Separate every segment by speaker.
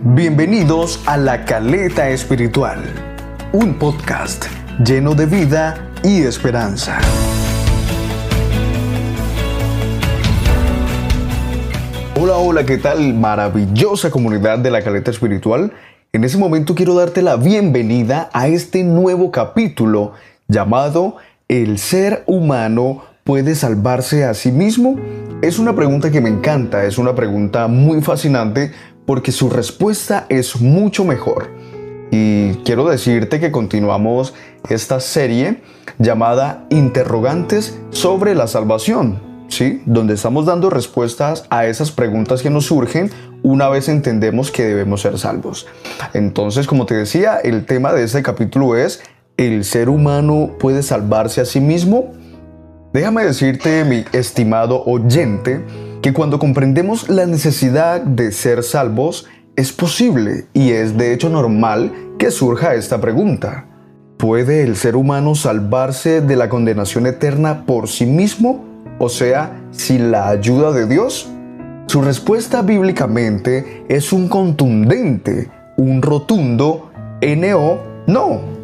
Speaker 1: Bienvenidos a La Caleta Espiritual, un podcast lleno de vida y esperanza. Hola, hola, ¿qué tal? Maravillosa comunidad de La Caleta Espiritual. En ese momento quiero darte la bienvenida a este nuevo capítulo llamado ¿El ser humano puede salvarse a sí mismo? Es una pregunta que me encanta, es una pregunta muy fascinante porque su respuesta es mucho mejor. Y quiero decirte que continuamos esta serie llamada Interrogantes sobre la salvación, ¿sí? Donde estamos dando respuestas a esas preguntas que nos surgen una vez entendemos que debemos ser salvos. Entonces, como te decía, el tema de este capítulo es ¿el ser humano puede salvarse a sí mismo? Déjame decirte, mi estimado oyente, que cuando comprendemos la necesidad de ser salvos, es posible y es de hecho normal que surja esta pregunta. ¿Puede el ser humano salvarse de la condenación eterna por sí mismo? O sea, sin la ayuda de Dios? Su respuesta bíblicamente es un contundente, un rotundo NO, no.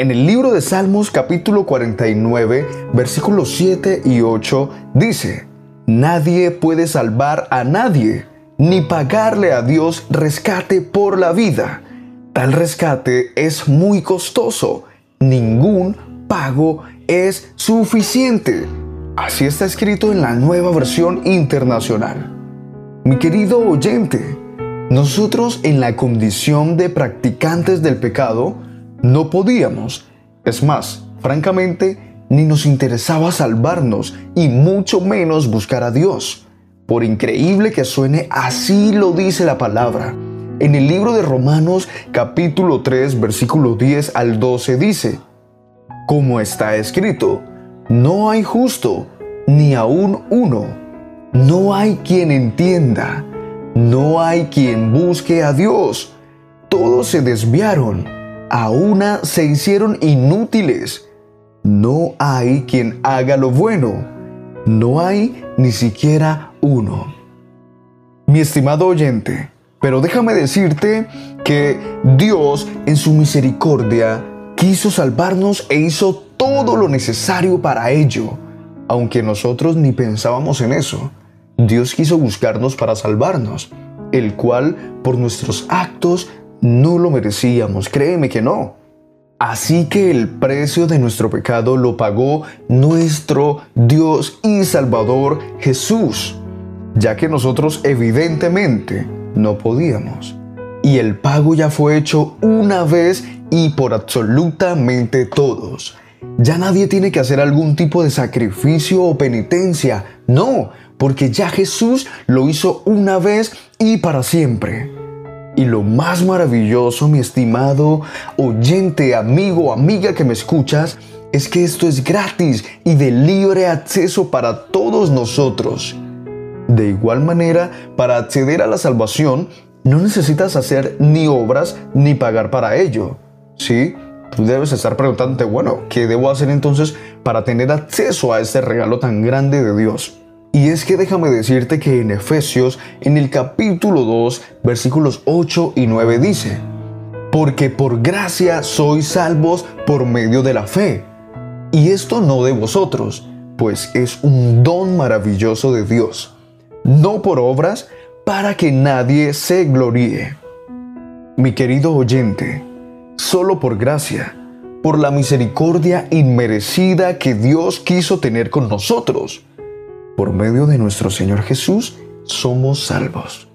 Speaker 1: En el libro de Salmos capítulo 49, versículos 7 y 8 dice, Nadie puede salvar a nadie, ni pagarle a Dios rescate por la vida. Tal rescate es muy costoso. Ningún pago es suficiente. Así está escrito en la nueva versión internacional. Mi querido oyente, nosotros en la condición de practicantes del pecado no podíamos, es más, francamente, ni nos interesaba salvarnos y mucho menos buscar a Dios. Por increíble que suene, así lo dice la palabra. En el libro de Romanos capítulo 3 versículo 10 al 12 dice, como está escrito, no hay justo, ni aún uno, no hay quien entienda, no hay quien busque a Dios, todos se desviaron, a una se hicieron inútiles no hay quien haga lo bueno. No hay ni siquiera uno. Mi estimado oyente, pero déjame decirte que Dios en su misericordia quiso salvarnos e hizo todo lo necesario para ello, aunque nosotros ni pensábamos en eso. Dios quiso buscarnos para salvarnos, el cual por nuestros actos no lo merecíamos, créeme que no. Así que el precio de nuestro pecado lo pagó nuestro Dios y Salvador Jesús, ya que nosotros evidentemente no podíamos. Y el pago ya fue hecho una vez y por absolutamente todos. Ya nadie tiene que hacer algún tipo de sacrificio o penitencia, no, porque ya Jesús lo hizo una vez y para siempre. Y lo más maravilloso, mi estimado oyente, amigo, amiga que me escuchas, es que esto es gratis y de libre acceso para todos nosotros. De igual manera, para acceder a la salvación, no necesitas hacer ni obras ni pagar para ello. ¿Sí? Tú debes estar preguntándote, bueno, ¿qué debo hacer entonces para tener acceso a este regalo tan grande de Dios? Y es que déjame decirte que en Efesios, en el capítulo 2, versículos 8 y 9 dice, Porque por gracia sois salvos por medio de la fe. Y esto no de vosotros, pues es un don maravilloso de Dios, no por obras, para que nadie se gloríe. Mi querido oyente, solo por gracia, por la misericordia inmerecida que Dios quiso tener con nosotros, por medio de nuestro Señor Jesús, somos salvos.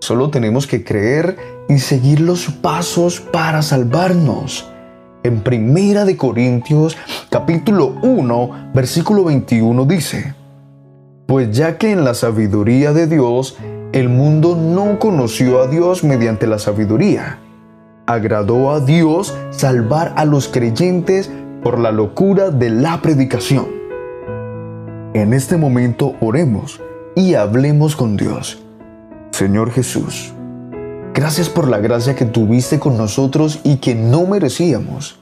Speaker 1: Solo tenemos que creer y seguir los pasos para salvarnos. En Primera de Corintios, capítulo 1, versículo 21 dice: Pues ya que en la sabiduría de Dios el mundo no conoció a Dios mediante la sabiduría, agradó a Dios salvar a los creyentes por la locura de la predicación. En este momento oremos y hablemos con Dios. Señor Jesús, gracias por la gracia que tuviste con nosotros y que no merecíamos.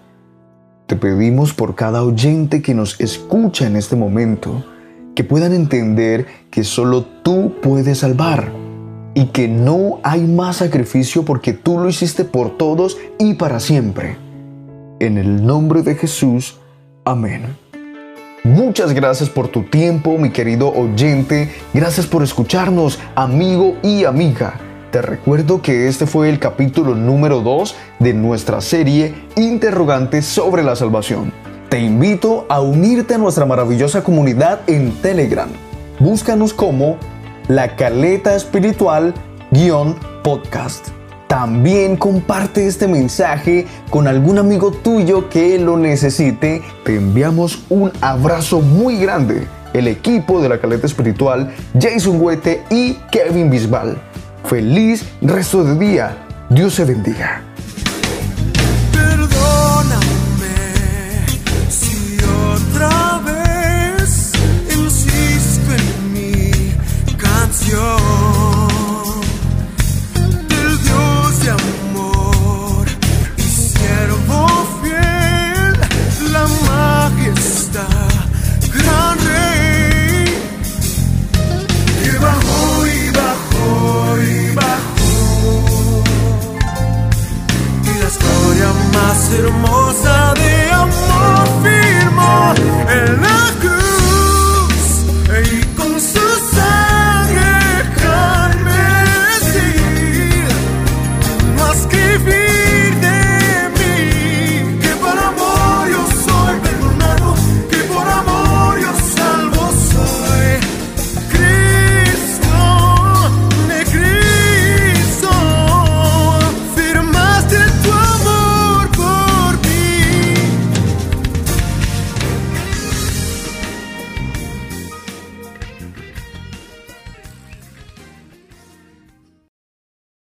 Speaker 1: Te pedimos por cada oyente que nos escucha en este momento, que puedan entender que solo tú puedes salvar, y que no hay más sacrificio porque tú lo hiciste por todos y para siempre. En el nombre de Jesús, amén. Muchas gracias por tu tiempo, mi querido oyente. Gracias por escucharnos, amigo y amiga. Te recuerdo que este fue el capítulo número 2 de nuestra serie Interrogantes sobre la salvación. Te invito a unirte a nuestra maravillosa comunidad en Telegram. Búscanos como La Caleta Espiritual podcast. También comparte este mensaje con algún amigo tuyo que lo necesite. Te enviamos un abrazo muy grande. El equipo de la caleta espiritual, Jason Huete y Kevin Bisbal. Feliz resto de día. Dios se bendiga.